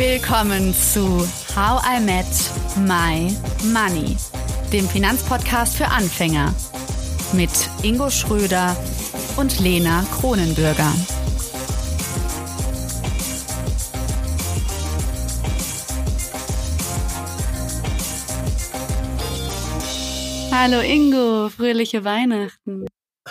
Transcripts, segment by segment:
Willkommen zu How I Met My Money, dem Finanzpodcast für Anfänger mit Ingo Schröder und Lena Kronenbürger. Hallo Ingo, fröhliche Weihnachten.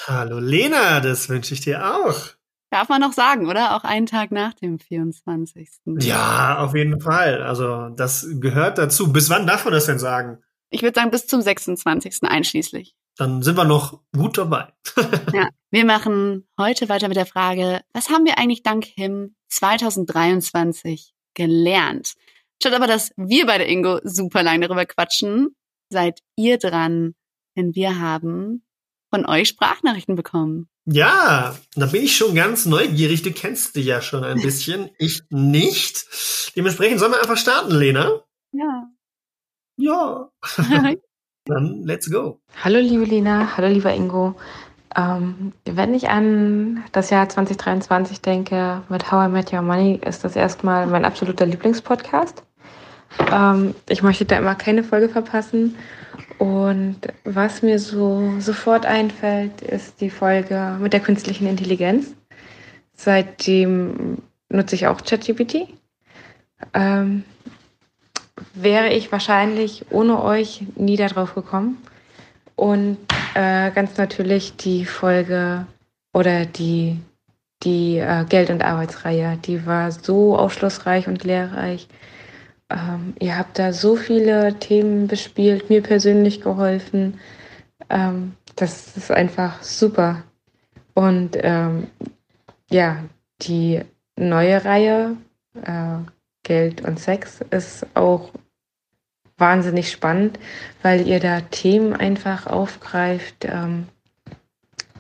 Hallo Lena, das wünsche ich dir auch. Darf man noch sagen, oder? Auch einen Tag nach dem 24. Ja, auf jeden Fall. Also das gehört dazu. Bis wann darf man das denn sagen? Ich würde sagen, bis zum 26. einschließlich. Dann sind wir noch gut dabei. ja, wir machen heute weiter mit der Frage, was haben wir eigentlich dank HIM 2023 gelernt? Statt aber, dass wir beide Ingo super lang darüber quatschen, seid ihr dran, denn wir haben von euch Sprachnachrichten bekommen. Ja, da bin ich schon ganz neugierig. Du kennst dich ja schon ein bisschen. ich nicht. Dementsprechend sollen wir einfach starten, Lena? Ja. Ja. Dann let's go. Hallo liebe Lena, hallo lieber Ingo. Ähm, wenn ich an das Jahr 2023 denke, mit How I Met Your Money ist das erstmal mein absoluter Lieblingspodcast. Ähm, ich möchte da immer keine Folge verpassen und was mir so sofort einfällt, ist die Folge mit der künstlichen Intelligenz. Seitdem nutze ich auch ChatGPT. Ähm, wäre ich wahrscheinlich ohne euch nie darauf gekommen. Und äh, ganz natürlich die Folge oder die, die äh, Geld- und Arbeitsreihe, die war so aufschlussreich und lehrreich. Ähm, ihr habt da so viele Themen bespielt, mir persönlich geholfen. Ähm, das ist einfach super. Und ähm, ja, die neue Reihe äh, Geld und Sex ist auch wahnsinnig spannend, weil ihr da Themen einfach aufgreift, ähm,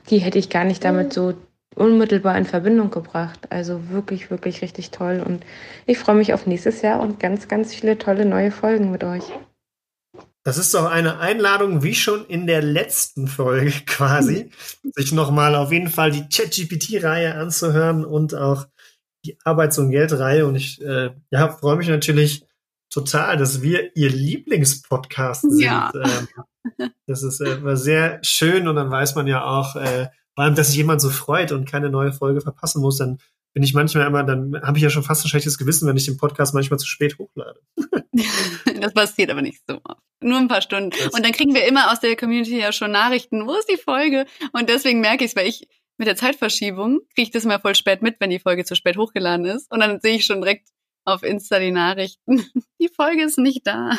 die hätte ich gar nicht damit so unmittelbar in Verbindung gebracht. Also wirklich, wirklich richtig toll. Und ich freue mich auf nächstes Jahr und ganz, ganz viele tolle neue Folgen mit euch. Das ist doch eine Einladung, wie schon in der letzten Folge quasi, sich nochmal auf jeden Fall die ChatGPT-Reihe anzuhören und auch die Arbeits- und Geldreihe. Und ich äh, ja, freue mich natürlich total, dass wir ihr Lieblingspodcast sind. Ja. Ähm, das ist äh, sehr schön und dann weiß man ja auch, äh, vor allem, dass sich jemand so freut und keine neue Folge verpassen muss, dann bin ich manchmal immer, dann habe ich ja schon fast ein schlechtes Gewissen, wenn ich den Podcast manchmal zu spät hochlade. das passiert aber nicht so oft. Nur ein paar Stunden. Das und dann kriegen wir immer aus der Community ja schon Nachrichten, wo ist die Folge? Und deswegen merke ich es, weil ich mit der Zeitverschiebung kriege ich das immer voll spät mit, wenn die Folge zu spät hochgeladen ist. Und dann sehe ich schon direkt auf Insta die Nachrichten. Die Folge ist nicht da.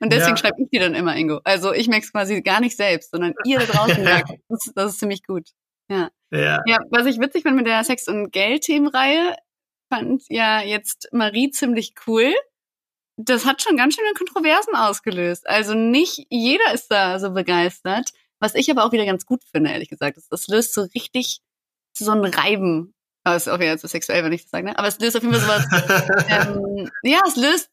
Und deswegen ja. schreibe ich die dann immer, Ingo. Also ich merke es quasi gar nicht selbst, sondern ihr da draußen merkt, das, das ist ziemlich gut. Ja. ja. Ja, was ich witzig fand mit der Sex- und Geld-Themenreihe, fand ja jetzt Marie ziemlich cool. Das hat schon ganz schöne Kontroversen ausgelöst. Also nicht jeder ist da so begeistert. Was ich aber auch wieder ganz gut finde, ehrlich gesagt. Das, das löst so richtig so ein Reiben aber es ist auch wieder zu sexuell, wenn ich das sage, ne? Aber es löst auf jeden Fall sowas. ähm, ja, es löst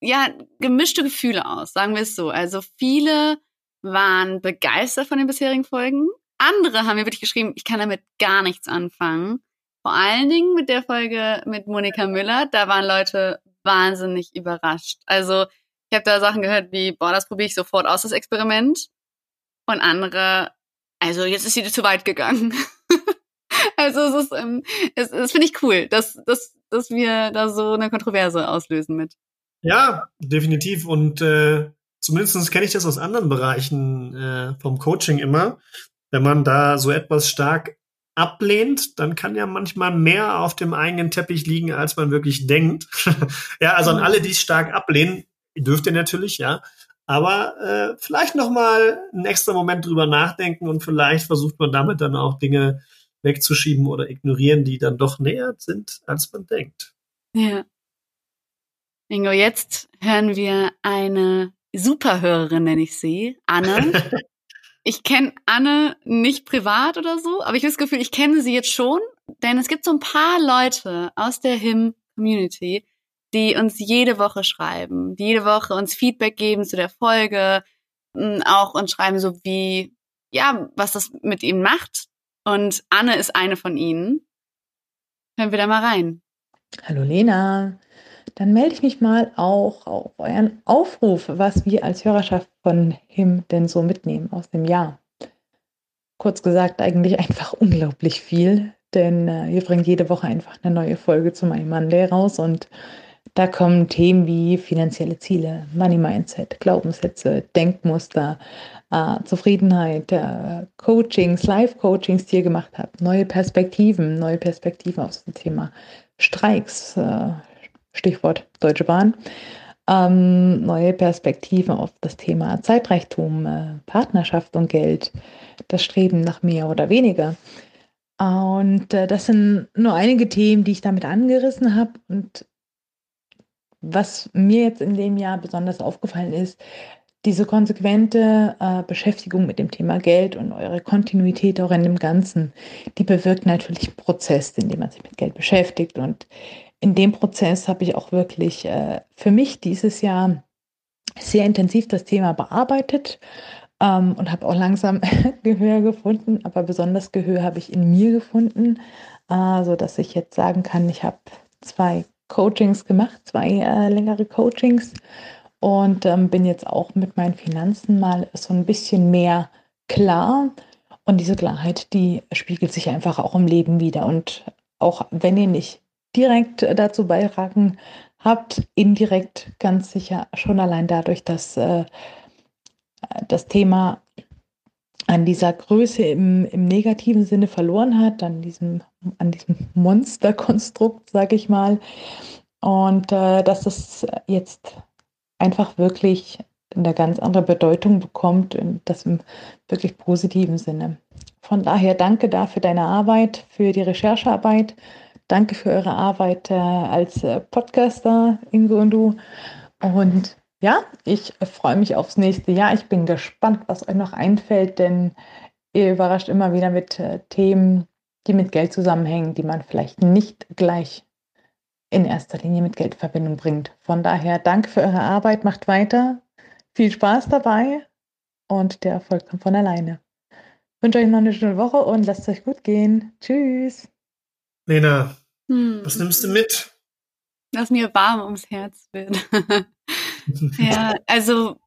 ja gemischte Gefühle aus, sagen wir es so. Also viele waren begeistert von den bisherigen Folgen. Andere haben mir wirklich geschrieben, ich kann damit gar nichts anfangen. Vor allen Dingen mit der Folge mit Monika Müller, da waren Leute wahnsinnig überrascht. Also ich habe da Sachen gehört wie, boah, das probiere ich sofort aus, das Experiment. Und andere, also jetzt ist sie zu weit gegangen. Also es ist, ähm, es, das finde ich cool, dass, dass, dass wir da so eine Kontroverse auslösen mit. Ja, definitiv. Und äh, zumindest kenne ich das aus anderen Bereichen äh, vom Coaching immer. Wenn man da so etwas stark ablehnt, dann kann ja manchmal mehr auf dem eigenen Teppich liegen, als man wirklich denkt. ja, also an alle, die es stark ablehnen, dürft ihr natürlich, ja. Aber äh, vielleicht noch mal einen extra Moment drüber nachdenken und vielleicht versucht man damit dann auch Dinge wegzuschieben oder ignorieren, die dann doch näher sind, als man denkt. Ja. Ingo, jetzt hören wir eine Superhörerin, nenne ich sie, Anne. ich kenne Anne nicht privat oder so, aber ich habe das Gefühl, ich kenne sie jetzt schon, denn es gibt so ein paar Leute aus der HIM-Community, die uns jede Woche schreiben, die jede Woche uns Feedback geben zu der Folge, auch uns schreiben so wie, ja, was das mit ihm macht, und Anne ist eine von ihnen. Hören wir da mal rein. Hallo Lena. dann melde ich mich mal auch auf euren Aufruf, was wir als Hörerschaft von HIM denn so mitnehmen aus dem Jahr. Kurz gesagt, eigentlich einfach unglaublich viel, denn äh, ihr bringt jede Woche einfach eine neue Folge zu meinem Monday raus und da kommen Themen wie finanzielle Ziele, Money Mindset, Glaubenssätze, Denkmuster, äh, Zufriedenheit, äh, Coachings, Live-Coachings, die ihr gemacht habt, neue Perspektiven, neue Perspektiven auf das Thema Streiks, äh, Stichwort Deutsche Bahn, ähm, neue Perspektiven auf das Thema Zeitreichtum, äh, Partnerschaft und Geld, das Streben nach mehr oder weniger. Und äh, das sind nur einige Themen, die ich damit angerissen habe. Und was mir jetzt in dem Jahr besonders aufgefallen ist, diese konsequente äh, Beschäftigung mit dem Thema Geld und eure Kontinuität auch in dem Ganzen, die bewirkt natürlich einen Prozess, in dem man sich mit Geld beschäftigt. Und in dem Prozess habe ich auch wirklich äh, für mich dieses Jahr sehr intensiv das Thema bearbeitet ähm, und habe auch langsam Gehör gefunden, aber besonders Gehör habe ich in mir gefunden, äh, sodass ich jetzt sagen kann, ich habe zwei Coachings gemacht, zwei äh, längere Coachings und ähm, bin jetzt auch mit meinen Finanzen mal so ein bisschen mehr klar. Und diese Klarheit, die spiegelt sich einfach auch im Leben wieder. Und auch wenn ihr nicht direkt dazu beitragen habt, indirekt ganz sicher schon allein dadurch, dass äh, das Thema an dieser Größe im, im negativen Sinne verloren hat, an diesem, an diesem Monsterkonstrukt, sage ich mal. Und äh, dass es jetzt einfach wirklich eine ganz andere Bedeutung bekommt und das im wirklich positiven Sinne. Von daher danke da für deine Arbeit, für die Recherchearbeit. Danke für eure Arbeit äh, als äh, Podcaster, Ingo und du. Und ja, ich freue mich aufs nächste Jahr. Ich bin gespannt, was euch noch einfällt, denn ihr überrascht immer wieder mit äh, Themen, die mit Geld zusammenhängen, die man vielleicht nicht gleich in erster Linie mit Geld in Verbindung bringt. Von daher danke für eure Arbeit, macht weiter, viel Spaß dabei und der Erfolg kommt von alleine. Ich wünsche euch noch eine schöne Woche und lasst es euch gut gehen. Tschüss. Lena, hm. was nimmst du mit? Dass mir warm ums Herz wird. ja, also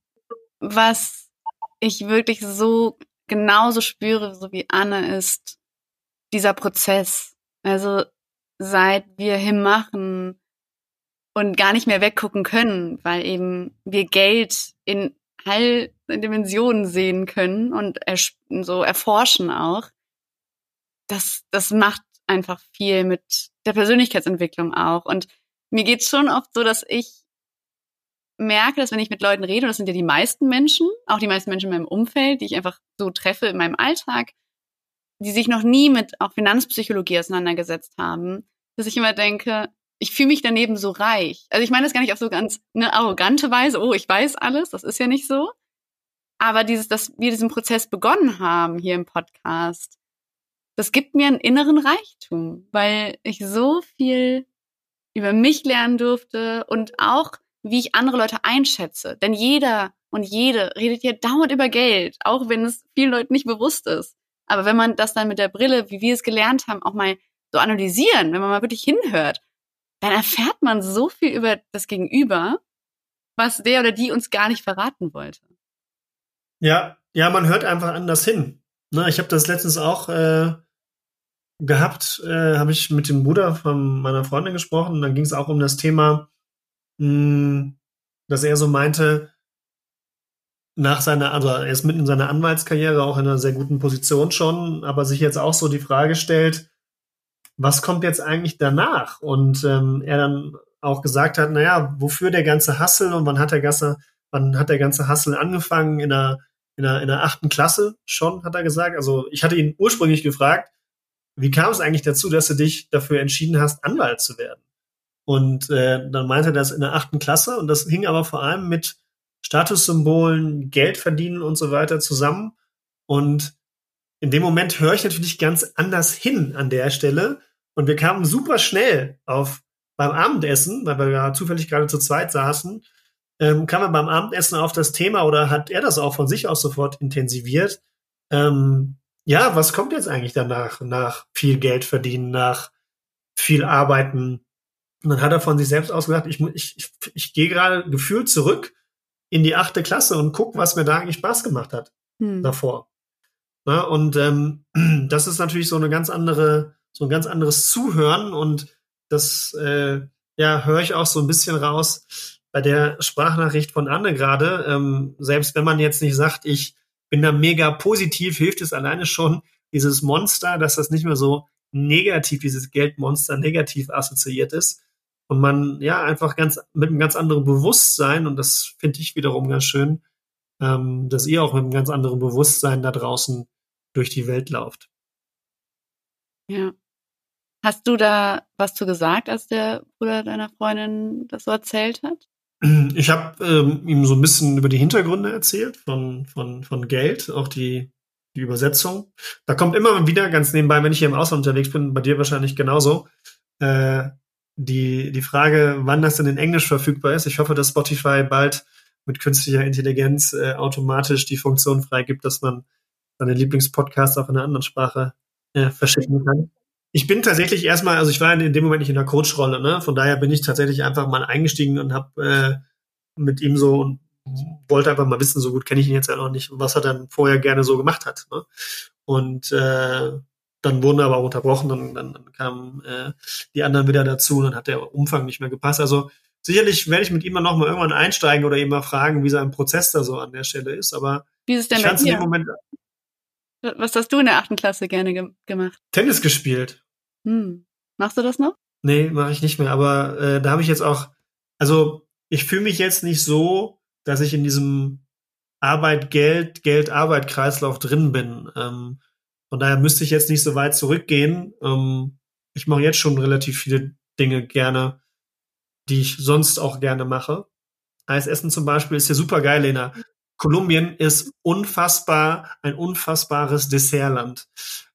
was ich wirklich so genauso spüre, so wie Anne, ist dieser Prozess. Also seit wir Him machen und gar nicht mehr weggucken können, weil eben wir Geld in all Dimensionen sehen können und so erforschen auch. Das, das macht einfach viel mit der Persönlichkeitsentwicklung auch. Und mir geht's schon oft so, dass ich merke, dass wenn ich mit Leuten rede, und das sind ja die meisten Menschen, auch die meisten Menschen in meinem Umfeld, die ich einfach so treffe in meinem Alltag, die sich noch nie mit auch Finanzpsychologie auseinandergesetzt haben, dass ich immer denke, ich fühle mich daneben so reich. Also ich meine das gar nicht auf so ganz eine arrogante Weise, oh, ich weiß alles, das ist ja nicht so. Aber dieses, dass wir diesen Prozess begonnen haben hier im Podcast, das gibt mir einen inneren Reichtum, weil ich so viel über mich lernen durfte und auch wie ich andere Leute einschätze. Denn jeder und jede redet ja dauernd über Geld, auch wenn es vielen Leuten nicht bewusst ist. Aber wenn man das dann mit der Brille, wie wir es gelernt haben, auch mal so analysieren, wenn man mal wirklich hinhört, dann erfährt man so viel über das Gegenüber, was der oder die uns gar nicht verraten wollte. Ja, ja, man hört einfach anders hin. Ne, ich habe das letztens auch äh, gehabt, äh, habe ich mit dem Bruder von meiner Freundin gesprochen. Dann ging es auch um das Thema, hm, dass er so meinte, nach seiner, also er ist mitten in seiner Anwaltskarriere auch in einer sehr guten Position schon, aber sich jetzt auch so die Frage stellt, was kommt jetzt eigentlich danach? Und ähm, er dann auch gesagt hat, naja, wofür der ganze Hassel und wann hat der ganze, wann hat der ganze Hassel angefangen? In der, in der, in der achten Klasse schon, hat er gesagt. Also ich hatte ihn ursprünglich gefragt, wie kam es eigentlich dazu, dass du dich dafür entschieden hast, Anwalt zu werden? Und äh, dann meinte er das in der achten Klasse und das hing aber vor allem mit Statussymbolen, Geld verdienen und so weiter zusammen. Und in dem Moment höre ich natürlich ganz anders hin an der Stelle. Und wir kamen super schnell auf beim Abendessen, weil wir ja zufällig gerade zu zweit saßen, ähm, kamen wir beim Abendessen auf das Thema oder hat er das auch von sich aus sofort intensiviert? Ähm, ja, was kommt jetzt eigentlich danach? Nach viel Geld verdienen, nach viel arbeiten, Und dann hat er von sich selbst aus gesagt, ich, ich, ich, ich gehe gerade gefühlt zurück in die achte Klasse und guck, was mir da eigentlich Spaß gemacht hat hm. davor. Na, und ähm, das ist natürlich so eine ganz andere, so ein ganz anderes Zuhören und das äh, ja höre ich auch so ein bisschen raus bei der Sprachnachricht von Anne gerade. Ähm, selbst wenn man jetzt nicht sagt, ich bin da mega positiv, hilft es alleine schon dieses Monster, dass das nicht mehr so negativ, dieses Geldmonster negativ assoziiert ist und man ja einfach ganz mit einem ganz anderen Bewusstsein und das finde ich wiederum ganz schön, ähm, dass ihr auch mit einem ganz anderen Bewusstsein da draußen durch die Welt lauft. Ja. Hast du da was zu gesagt, als der Bruder deiner Freundin das so erzählt hat? Ich habe ähm, ihm so ein bisschen über die Hintergründe erzählt von, von, von Geld, auch die, die Übersetzung. Da kommt immer wieder ganz nebenbei, wenn ich hier im Ausland unterwegs bin, bei dir wahrscheinlich genauso, äh, die, die Frage, wann das denn in Englisch verfügbar ist. Ich hoffe, dass Spotify bald mit künstlicher Intelligenz äh, automatisch die Funktion freigibt, dass man seine Lieblingspodcasts auch in einer anderen Sprache äh, verschicken kann. Ich bin tatsächlich erstmal, also ich war in dem Moment nicht in der Coach-Rolle, ne? Von daher bin ich tatsächlich einfach mal eingestiegen und habe äh, mit ihm so und wollte einfach mal wissen, so gut kenne ich ihn jetzt ja noch nicht, was er dann vorher gerne so gemacht hat. Ne? Und äh, dann wurden aber auch unterbrochen und dann, dann kamen äh, die anderen wieder dazu und dann hat der Umfang nicht mehr gepasst. Also sicherlich werde ich mit ihm mal noch mal irgendwann einsteigen oder ihm mal fragen, wie sein Prozess da so an der Stelle ist. Aber wie ist es denn bei dir? Moment, Was hast du in der achten Klasse gerne ge gemacht? Tennis gespielt. Hm. Machst du das noch? Nee, mache ich nicht mehr. Aber äh, da habe ich jetzt auch, also ich fühle mich jetzt nicht so, dass ich in diesem Arbeit, Geld, Geld, Arbeit Kreislauf drin bin. Ähm, von daher müsste ich jetzt nicht so weit zurückgehen. Ähm, ich mache jetzt schon relativ viele Dinge gerne, die ich sonst auch gerne mache. Eis essen zum Beispiel ist ja super geil, Lena. Kolumbien ist unfassbar, ein unfassbares Dessertland.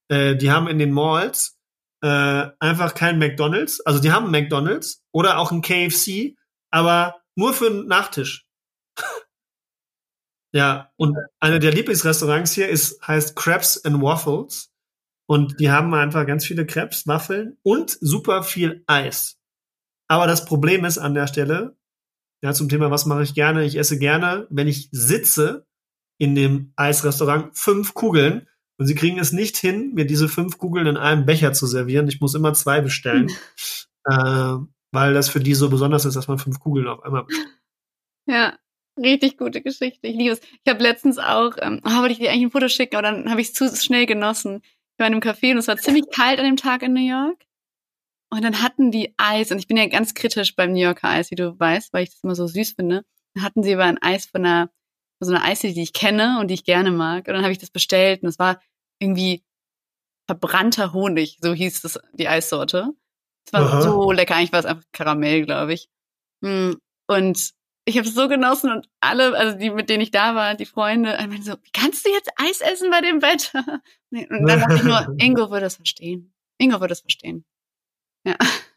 Äh, die haben in den Malls äh, einfach kein McDonalds. Also die haben McDonalds oder auch ein KFC, aber nur für einen Nachtisch. Ja, und einer der Lieblingsrestaurants hier ist, heißt Crabs and Waffles. Und die haben einfach ganz viele Crepes, Waffeln und super viel Eis. Aber das Problem ist an der Stelle, ja, zum Thema, was mache ich gerne? Ich esse gerne, wenn ich sitze in dem Eisrestaurant, fünf Kugeln. Und sie kriegen es nicht hin, mir diese fünf Kugeln in einem Becher zu servieren. Ich muss immer zwei bestellen, äh, weil das für die so besonders ist, dass man fünf Kugeln auf einmal bestellt. Ja, Richtig gute Geschichte. Ich liebe es. Ich habe letztens auch, ähm, oh, wollte ich dir eigentlich ein Foto schicken, aber dann habe ich es zu schnell genossen. Ich war in einem Café und es war ziemlich kalt an dem Tag in New York. Und dann hatten die Eis, und ich bin ja ganz kritisch beim New Yorker Eis, wie du weißt, weil ich das immer so süß finde. Dann hatten sie aber ein Eis von einer, von so einer Eisdiele, die ich kenne und die ich gerne mag. Und dann habe ich das bestellt und es war irgendwie verbrannter Honig, so hieß das, die Eissorte. Es war Aha. so lecker, eigentlich war es einfach Karamell, glaube ich. Hm, und ich habe es so genossen und alle, also die, mit denen ich da war, die Freunde, ich meine so, wie kannst du jetzt Eis essen bei dem Wetter? Und dann dachte ich nur, Ingo würde das verstehen. Ingo würde das verstehen. Ja.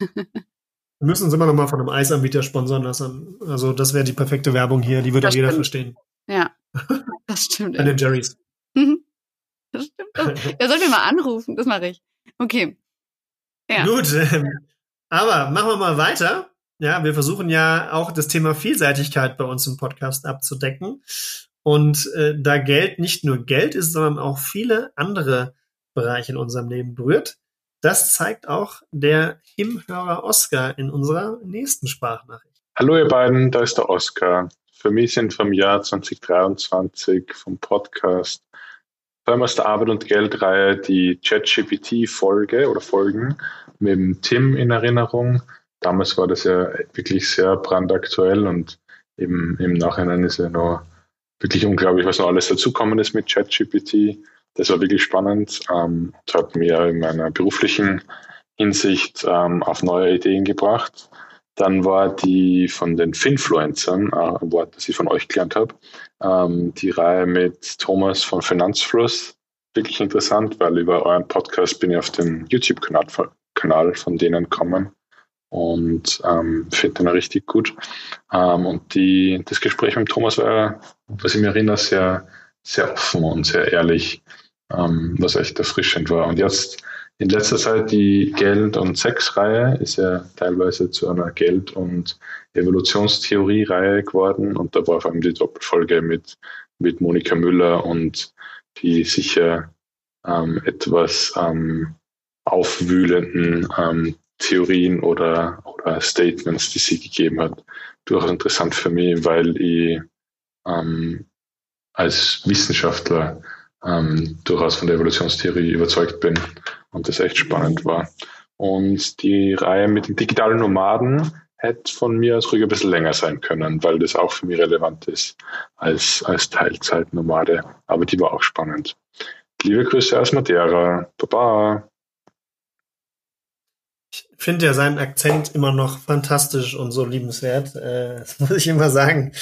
Wir müssen uns immer noch mal von einem Eisanbieter sponsern lassen. Also das wäre die perfekte Werbung hier, die würde auch jeder verstehen. Ja, das stimmt. Bei den Jerrys. Mhm. Das stimmt. Da sollten wir mal anrufen, das mache ich. Okay. Ja. Gut, ähm, aber machen wir mal weiter. Ja, wir versuchen ja auch das Thema Vielseitigkeit bei uns im Podcast abzudecken. Und äh, da Geld nicht nur Geld ist, sondern auch viele andere Bereiche in unserem Leben berührt, das zeigt auch der Himhörer Oscar in unserer nächsten Sprachnachricht. Hallo ihr beiden, da ist der Oscar. Für mich sind vom Jahr 2023 vom Podcast vor allem aus der Arbeit und Geldreihe die ChatGPT-Folge oder Folgen mit dem Tim in Erinnerung damals war das ja wirklich sehr brandaktuell und eben im Nachhinein ist ja noch wirklich unglaublich, was noch alles dazukommen ist mit ChatGPT. Das war wirklich spannend ähm, und hat mir in meiner beruflichen Hinsicht ähm, auf neue Ideen gebracht. Dann war die von den Finfluencern, äh, ein Wort, das ich von euch gelernt habe, ähm, die Reihe mit Thomas von Finanzfluss. Wirklich interessant, weil über euren Podcast bin ich auf den YouTube-Kanal von denen kommen und ähm, finde den richtig gut. Ähm, und die, das Gespräch mit Thomas war, was ich mir erinnere, sehr, sehr offen und sehr ehrlich, ähm, was echt erfrischend war. Und jetzt in letzter Zeit die Geld- und Sex-Reihe ist ja teilweise zu einer Geld- und Evolutionstheorie-Reihe geworden. Und da war vor allem die Doppelfolge mit, mit Monika Müller und die sicher ähm, etwas ähm, aufwühlenden ähm, Theorien oder, oder Statements, die sie gegeben hat, durchaus interessant für mich, weil ich ähm, als Wissenschaftler ähm, durchaus von der Evolutionstheorie überzeugt bin und das echt spannend war. Und die Reihe mit den digitalen Nomaden hätte von mir aus ruhig ein bisschen länger sein können, weil das auch für mich relevant ist als, als Teilzeitnomade. Aber die war auch spannend. Liebe Grüße aus Madeira. Baba. Finde ja seinen Akzent immer noch fantastisch und so liebenswert. Äh, das muss ich immer sagen.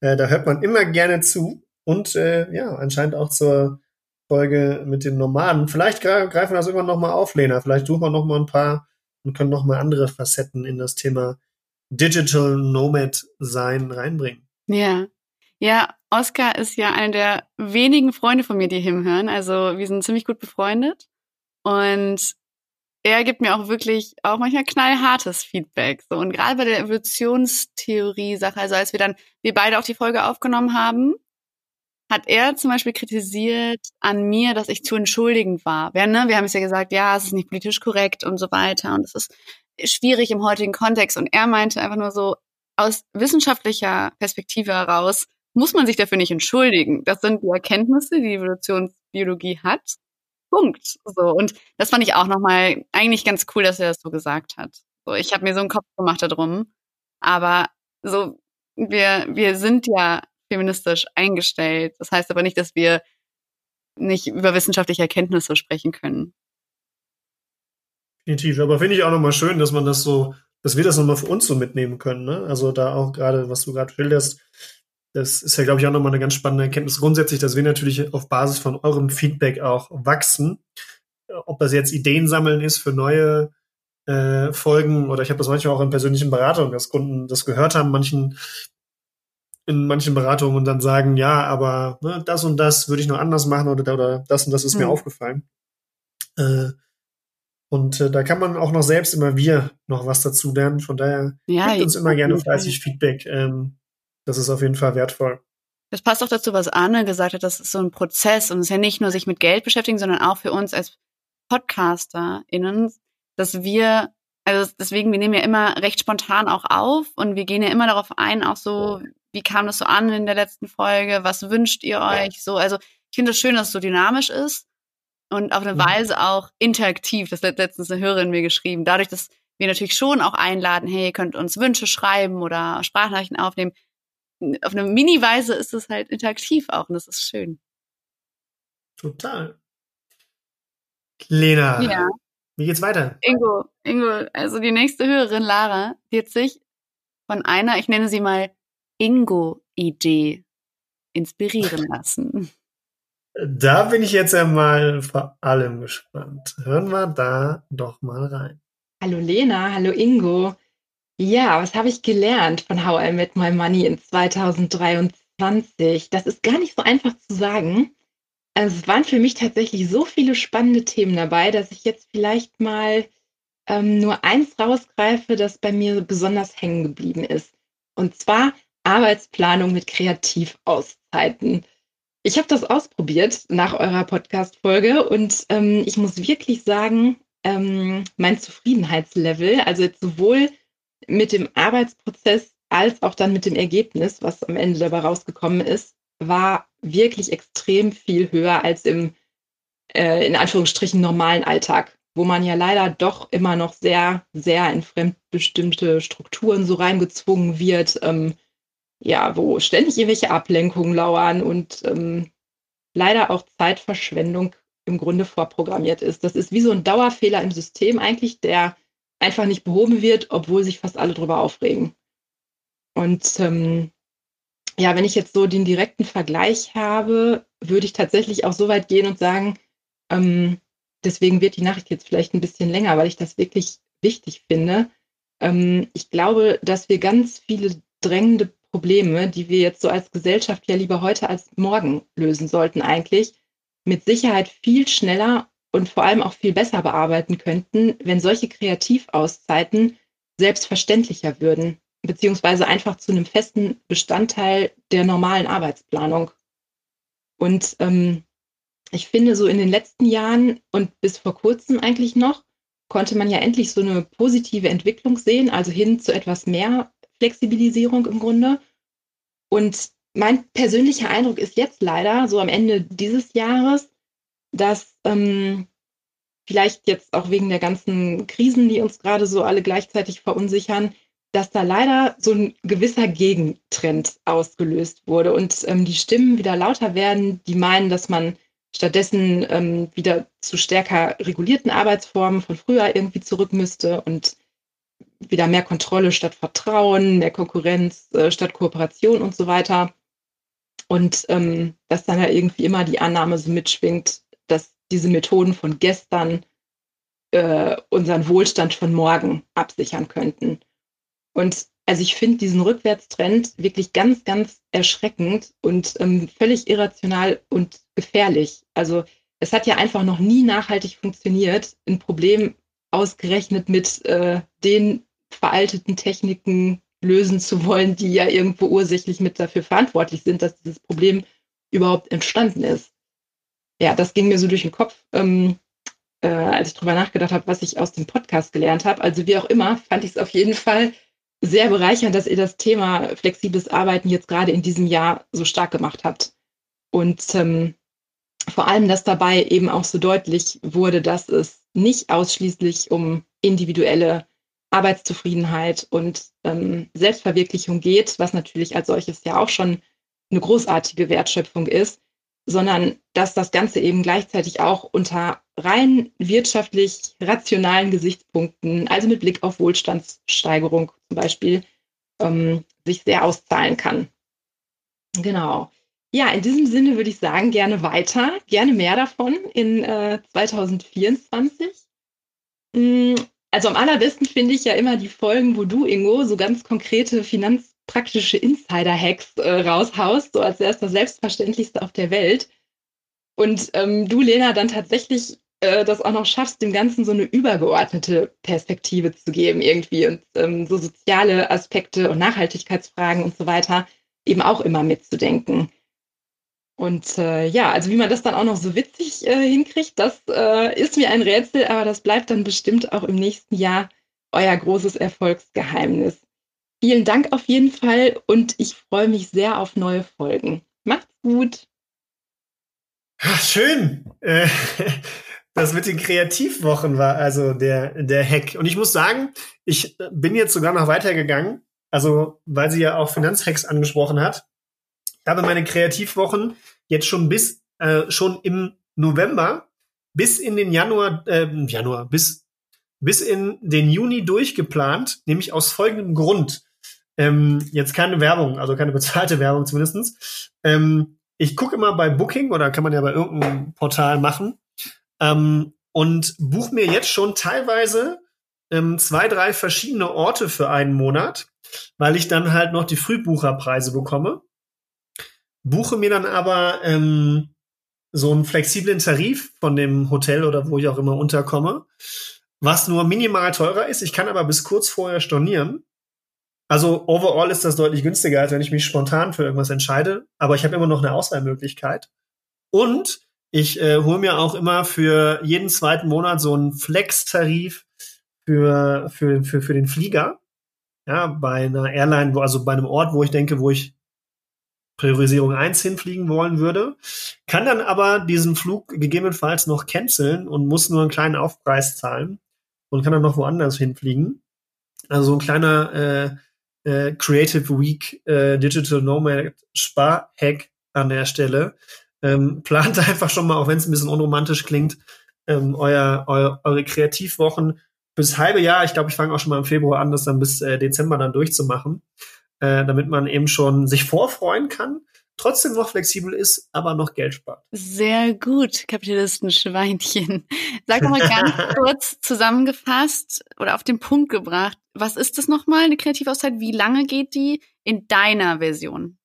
Äh, da hört man immer gerne zu. Und äh, ja, anscheinend auch zur Folge mit den Nomaden. Vielleicht greifen wir das irgendwann nochmal auf, Lena. Vielleicht suchen wir nochmal ein paar und können nochmal andere Facetten in das Thema Digital Nomad sein reinbringen. Ja. Ja, Oscar ist ja einer der wenigen Freunde von mir, die hinhören. Also wir sind ziemlich gut befreundet. Und er gibt mir auch wirklich auch manchmal knallhartes Feedback. So. Und gerade bei der Evolutionstheorie-Sache, also als wir dann, wir beide auch die Folge aufgenommen haben, hat er zum Beispiel kritisiert an mir, dass ich zu entschuldigend war. Wir, ne, wir haben es ja gesagt, ja, es ist nicht politisch korrekt und so weiter und es ist schwierig im heutigen Kontext. Und er meinte einfach nur so, aus wissenschaftlicher Perspektive heraus muss man sich dafür nicht entschuldigen. Das sind die Erkenntnisse, die die Evolutionsbiologie hat. Punkt. So und das fand ich auch nochmal eigentlich ganz cool, dass er das so gesagt hat. So, ich habe mir so einen Kopf gemacht darum, aber so wir wir sind ja feministisch eingestellt. Das heißt aber nicht, dass wir nicht über wissenschaftliche Erkenntnisse sprechen können. Definitiv. Aber finde ich auch nochmal schön, dass man das so, dass wir das nochmal für uns so mitnehmen können. Ne? Also da auch gerade, was du gerade schilderst, das ist ja, glaube ich, auch nochmal eine ganz spannende Erkenntnis grundsätzlich, dass wir natürlich auf Basis von eurem Feedback auch wachsen. Ob das jetzt Ideen sammeln ist für neue äh, Folgen oder ich habe das manchmal auch in persönlichen Beratungen, dass Kunden das gehört haben, manchen in manchen Beratungen und dann sagen, ja, aber ne, das und das würde ich noch anders machen oder, oder das und das ist mhm. mir hm. aufgefallen. Äh, und äh, da kann man auch noch selbst immer wir noch was dazu lernen. Von daher ja, gibt uns immer gerne fleißig Feedback. Ähm, das ist auf jeden Fall wertvoll. Das passt auch dazu, was Arne gesagt hat. Das ist so ein Prozess und es ist ja nicht nur sich mit Geld beschäftigen, sondern auch für uns als PodcasterInnen, dass wir, also deswegen, wir nehmen ja immer recht spontan auch auf und wir gehen ja immer darauf ein, auch so, wie kam das so an in der letzten Folge? Was wünscht ihr euch? So, also ich finde es das schön, dass es so dynamisch ist und auf eine mhm. Weise auch interaktiv. Das hat letztens eine Hörerin mir geschrieben. Dadurch, dass wir natürlich schon auch einladen, hey, ihr könnt uns Wünsche schreiben oder Sprachnachrichten aufnehmen. Auf eine Mini-Weise ist es halt interaktiv auch und das ist schön. Total. Lena, ja. wie geht's weiter? Ingo, Ingo, also die nächste Hörerin, Lara, die hat sich von einer, ich nenne sie mal Ingo-Idee inspirieren lassen. Da bin ich jetzt einmal vor allem gespannt. Hören wir da doch mal rein. Hallo Lena, hallo Ingo. Ja, was habe ich gelernt von How I Met My Money in 2023? Das ist gar nicht so einfach zu sagen. Also es waren für mich tatsächlich so viele spannende Themen dabei, dass ich jetzt vielleicht mal ähm, nur eins rausgreife, das bei mir besonders hängen geblieben ist. Und zwar Arbeitsplanung mit Kreativauszeiten. Ich habe das ausprobiert nach eurer Podcast-Folge und ähm, ich muss wirklich sagen, ähm, mein Zufriedenheitslevel, also jetzt sowohl mit dem Arbeitsprozess als auch dann mit dem Ergebnis, was am Ende dabei rausgekommen ist, war wirklich extrem viel höher als im, äh, in Anführungsstrichen, normalen Alltag, wo man ja leider doch immer noch sehr, sehr in fremdbestimmte Strukturen so reingezwungen wird. Ähm, ja, wo ständig irgendwelche Ablenkungen lauern und ähm, leider auch Zeitverschwendung im Grunde vorprogrammiert ist. Das ist wie so ein Dauerfehler im System eigentlich, der einfach nicht behoben wird, obwohl sich fast alle drüber aufregen. Und ähm, ja, wenn ich jetzt so den direkten Vergleich habe, würde ich tatsächlich auch so weit gehen und sagen, ähm, deswegen wird die Nachricht jetzt vielleicht ein bisschen länger, weil ich das wirklich wichtig finde. Ähm, ich glaube, dass wir ganz viele drängende Probleme, die wir jetzt so als Gesellschaft ja lieber heute als morgen lösen sollten eigentlich, mit Sicherheit viel schneller und vor allem auch viel besser bearbeiten könnten, wenn solche Kreativauszeiten selbstverständlicher würden, beziehungsweise einfach zu einem festen Bestandteil der normalen Arbeitsplanung. Und ähm, ich finde, so in den letzten Jahren und bis vor kurzem eigentlich noch, konnte man ja endlich so eine positive Entwicklung sehen, also hin zu etwas mehr Flexibilisierung im Grunde. Und mein persönlicher Eindruck ist jetzt leider, so am Ende dieses Jahres, dass ähm, vielleicht jetzt auch wegen der ganzen Krisen, die uns gerade so alle gleichzeitig verunsichern, dass da leider so ein gewisser Gegentrend ausgelöst wurde und ähm, die Stimmen wieder lauter werden, die meinen, dass man stattdessen ähm, wieder zu stärker regulierten Arbeitsformen von früher irgendwie zurück müsste und wieder mehr Kontrolle statt Vertrauen, mehr Konkurrenz äh, statt Kooperation und so weiter. Und ähm, dass dann ja irgendwie immer die Annahme so mitschwingt, dass diese Methoden von gestern äh, unseren Wohlstand von morgen absichern könnten. Und also ich finde diesen Rückwärtstrend wirklich ganz, ganz erschreckend und ähm, völlig irrational und gefährlich. Also es hat ja einfach noch nie nachhaltig funktioniert, ein Problem ausgerechnet mit äh, den veralteten Techniken lösen zu wollen, die ja irgendwo ursächlich mit dafür verantwortlich sind, dass dieses Problem überhaupt entstanden ist. Ja, das ging mir so durch den Kopf, ähm, äh, als ich drüber nachgedacht habe, was ich aus dem Podcast gelernt habe. Also wie auch immer, fand ich es auf jeden Fall sehr bereichernd, dass ihr das Thema flexibles Arbeiten jetzt gerade in diesem Jahr so stark gemacht habt. Und ähm, vor allem, dass dabei eben auch so deutlich wurde, dass es nicht ausschließlich um individuelle Arbeitszufriedenheit und ähm, Selbstverwirklichung geht, was natürlich als solches ja auch schon eine großartige Wertschöpfung ist, sondern dass das Ganze eben gleichzeitig auch unter rein wirtschaftlich rationalen Gesichtspunkten, also mit Blick auf Wohlstandssteigerung zum Beispiel, ähm, sich sehr auszahlen kann. Genau. Ja, in diesem Sinne würde ich sagen, gerne weiter, gerne mehr davon in äh, 2024. Mm, also am allerbesten finde ich ja immer die Folgen, wo du, Ingo, so ganz konkrete finanzpraktische Insider-Hacks äh, raushaust, so als wäre das Selbstverständlichste auf der Welt. Und ähm, du, Lena, dann tatsächlich äh, das auch noch schaffst, dem Ganzen so eine übergeordnete Perspektive zu geben irgendwie und ähm, so soziale Aspekte und Nachhaltigkeitsfragen und so weiter eben auch immer mitzudenken. Und äh, ja, also wie man das dann auch noch so witzig äh, hinkriegt, das äh, ist mir ein Rätsel, aber das bleibt dann bestimmt auch im nächsten Jahr euer großes Erfolgsgeheimnis. Vielen Dank auf jeden Fall und ich freue mich sehr auf neue Folgen. Macht's gut. Ach, schön. Äh, das mit den Kreativwochen war also der, der Hack. Und ich muss sagen, ich bin jetzt sogar noch weitergegangen. Also, weil sie ja auch Finanzhacks angesprochen hat. Ich habe meine Kreativwochen jetzt schon bis äh, schon im November bis in den Januar, äh, Januar, bis, bis in den Juni durchgeplant, nämlich aus folgendem Grund. Ähm, jetzt keine Werbung, also keine bezahlte Werbung zumindestens. Ähm, ich gucke immer bei Booking oder kann man ja bei irgendeinem Portal machen ähm, und buche mir jetzt schon teilweise ähm, zwei, drei verschiedene Orte für einen Monat, weil ich dann halt noch die Frühbucherpreise bekomme buche mir dann aber ähm, so einen flexiblen Tarif von dem Hotel oder wo ich auch immer unterkomme, was nur minimal teurer ist. Ich kann aber bis kurz vorher stornieren. Also overall ist das deutlich günstiger, als wenn ich mich spontan für irgendwas entscheide. Aber ich habe immer noch eine Auswahlmöglichkeit. Und ich äh, hole mir auch immer für jeden zweiten Monat so einen Flex-Tarif für, für, für, für den Flieger. Ja, bei einer Airline, wo, also bei einem Ort, wo ich denke, wo ich Priorisierung 1 hinfliegen wollen würde, kann dann aber diesen Flug gegebenenfalls noch canceln und muss nur einen kleinen Aufpreis zahlen und kann dann noch woanders hinfliegen. Also so ein kleiner äh, äh, Creative Week äh, Digital Nomad Spar-Hack an der Stelle. Ähm, plant einfach schon mal, auch wenn es ein bisschen unromantisch klingt, ähm, euer, euer, eure Kreativwochen bis halbe Jahr. Ich glaube, ich fange auch schon mal im Februar an, das dann bis äh, Dezember dann durchzumachen äh, damit man eben schon sich vorfreuen kann, trotzdem noch flexibel ist, aber noch Geld spart. Sehr gut, Kapitalistenschweinchen. Sag doch mal ganz kurz zusammengefasst oder auf den Punkt gebracht, was ist das nochmal, eine Kreativauszeit? Wie lange geht die in deiner Version?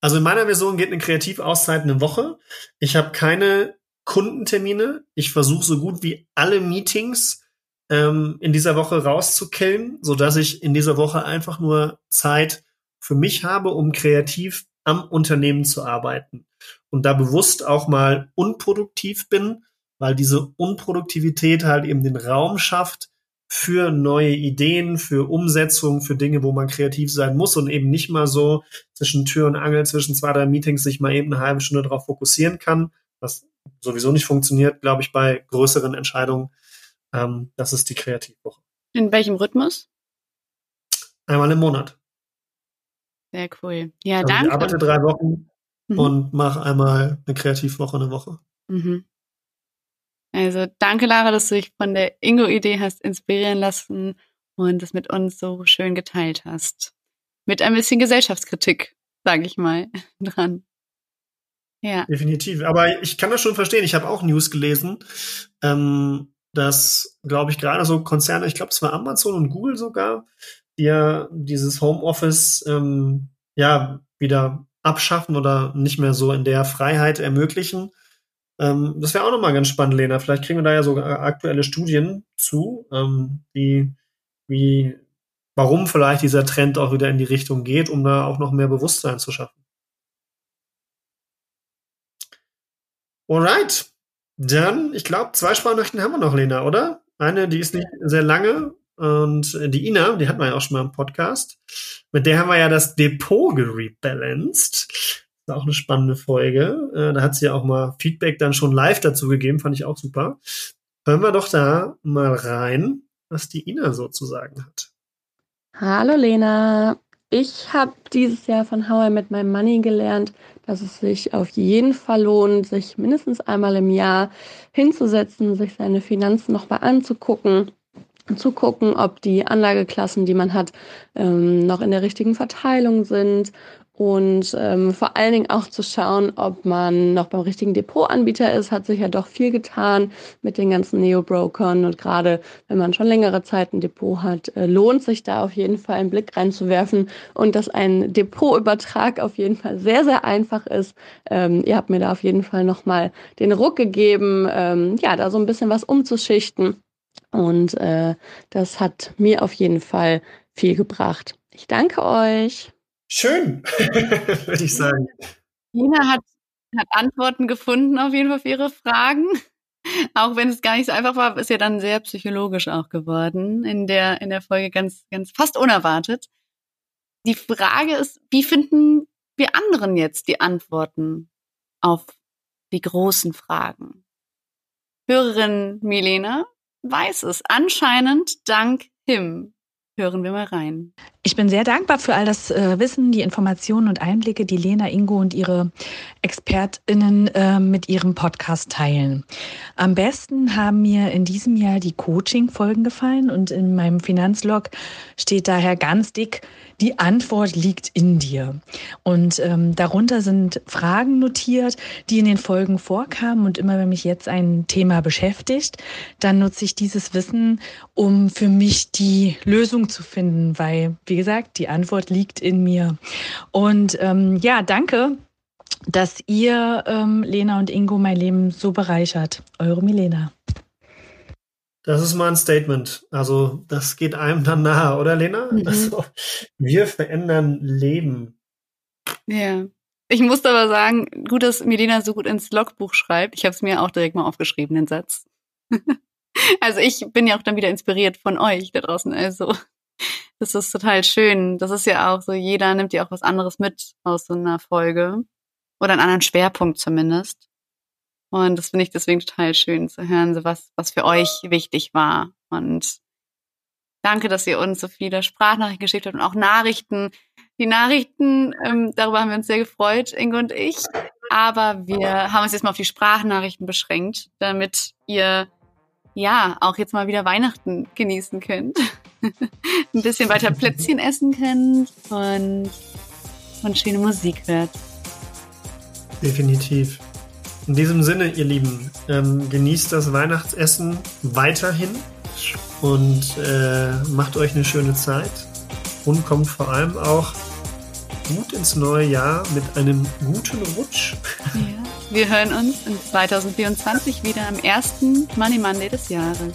Also in meiner Version geht eine Kreativauszeit eine Woche. Ich habe keine Kundentermine. Ich versuche so gut wie alle Meetings ähm, in dieser Woche rauszukillen, so dass ich in dieser Woche einfach nur Zeit für mich habe, um kreativ am Unternehmen zu arbeiten und da bewusst auch mal unproduktiv bin, weil diese Unproduktivität halt eben den Raum schafft für neue Ideen, für Umsetzung, für Dinge, wo man kreativ sein muss und eben nicht mal so zwischen Tür und Angel, zwischen zwei, drei Meetings sich mal eben eine halbe Stunde darauf fokussieren kann, was sowieso nicht funktioniert, glaube ich, bei größeren Entscheidungen. Ähm, das ist die Kreativwoche. In welchem Rhythmus? Einmal im Monat. Sehr cool. Ja, also danke. Ich arbeite drei Wochen mhm. und mache einmal eine Kreativwoche eine Woche. Mhm. Also danke, Lara, dass du dich von der Ingo-Idee hast inspirieren lassen und das mit uns so schön geteilt hast. Mit ein bisschen Gesellschaftskritik, sage ich mal, dran. Ja. Definitiv. Aber ich kann das schon verstehen. Ich habe auch News gelesen, ähm, dass, glaube ich, gerade so Konzerne, ich glaube, es war Amazon und Google sogar, die ja dieses Homeoffice ähm, ja wieder abschaffen oder nicht mehr so in der Freiheit ermöglichen. Ähm, das wäre auch nochmal ganz spannend, Lena. Vielleicht kriegen wir da ja sogar aktuelle Studien zu, ähm, die, wie, warum vielleicht dieser Trend auch wieder in die Richtung geht, um da auch noch mehr Bewusstsein zu schaffen. Alright. Dann, ich glaube, zwei Sprachnachrichten haben wir noch, Lena, oder? Eine, die ist nicht sehr lange und die Ina, die hatten wir ja auch schon mal im Podcast. Mit der haben wir ja das Depot gerebalanced. Ist auch eine spannende Folge. Äh, da hat sie ja auch mal Feedback dann schon live dazu gegeben, fand ich auch super. Hören wir doch da mal rein, was die Ina so zu sagen hat. Hallo Lena. Ich habe dieses Jahr von How I Met My Money gelernt, dass es sich auf jeden Fall lohnt, sich mindestens einmal im Jahr hinzusetzen, sich seine Finanzen nochmal anzugucken zu gucken, ob die Anlageklassen, die man hat, ähm, noch in der richtigen Verteilung sind und ähm, vor allen Dingen auch zu schauen, ob man noch beim richtigen Depotanbieter ist, hat sich ja doch viel getan mit den ganzen Neo-Brokern und gerade wenn man schon längere Zeit ein Depot hat, äh, lohnt sich da auf jeden Fall einen Blick reinzuwerfen und dass ein Depotübertrag auf jeden Fall sehr, sehr einfach ist. Ähm, ihr habt mir da auf jeden Fall nochmal den Ruck gegeben, ähm, ja, da so ein bisschen was umzuschichten und äh, das hat mir auf jeden Fall viel gebracht. Ich danke euch. Schön, würde ich sagen. Nina hat, hat Antworten gefunden auf jeden Fall für ihre Fragen. Auch wenn es gar nicht so einfach war, ist ja dann sehr psychologisch auch geworden in der, in der Folge ganz, ganz fast unerwartet. Die Frage ist, wie finden wir anderen jetzt die Antworten auf die großen Fragen? Hörerin Milena weiß es anscheinend dank Him. Hören wir mal rein. Ich bin sehr dankbar für all das äh, Wissen, die Informationen und Einblicke, die Lena, Ingo und ihre ExpertInnen äh, mit ihrem Podcast teilen. Am besten haben mir in diesem Jahr die Coaching-Folgen gefallen und in meinem Finanzlog steht daher ganz dick, die Antwort liegt in dir. Und ähm, darunter sind Fragen notiert, die in den Folgen vorkamen. Und immer wenn mich jetzt ein Thema beschäftigt, dann nutze ich dieses Wissen, um für mich die Lösung zu finden, weil, wie gesagt, die Antwort liegt in mir. Und ähm, ja, danke, dass ihr, ähm, Lena und Ingo, mein Leben so bereichert. Eure Milena. Das ist mal ein Statement. Also, das geht einem dann nahe, oder Lena? Mhm. Also, wir verändern Leben. Ja. Ich muss aber sagen, gut, dass Milena so gut ins Logbuch schreibt. Ich habe es mir auch direkt mal aufgeschrieben, den Satz. also ich bin ja auch dann wieder inspiriert von euch da draußen. Also das ist total schön. Das ist ja auch so, jeder nimmt ja auch was anderes mit aus so einer Folge. Oder einen anderen Schwerpunkt zumindest. Und das finde ich deswegen total schön zu hören, so was, was für euch wichtig war. Und danke, dass ihr uns so viele Sprachnachrichten geschickt habt und auch Nachrichten. Die Nachrichten, ähm, darüber haben wir uns sehr gefreut, Inge und ich. Aber wir haben uns jetzt mal auf die Sprachnachrichten beschränkt, damit ihr ja auch jetzt mal wieder Weihnachten genießen könnt. Ein bisschen weiter Plätzchen essen könnt und, und schöne Musik hört. Definitiv. In diesem Sinne, ihr Lieben, ähm, genießt das Weihnachtsessen weiterhin und äh, macht euch eine schöne Zeit und kommt vor allem auch gut ins neue Jahr mit einem guten Rutsch. Ja. Wir hören uns in 2024 wieder am ersten Money Monday des Jahres.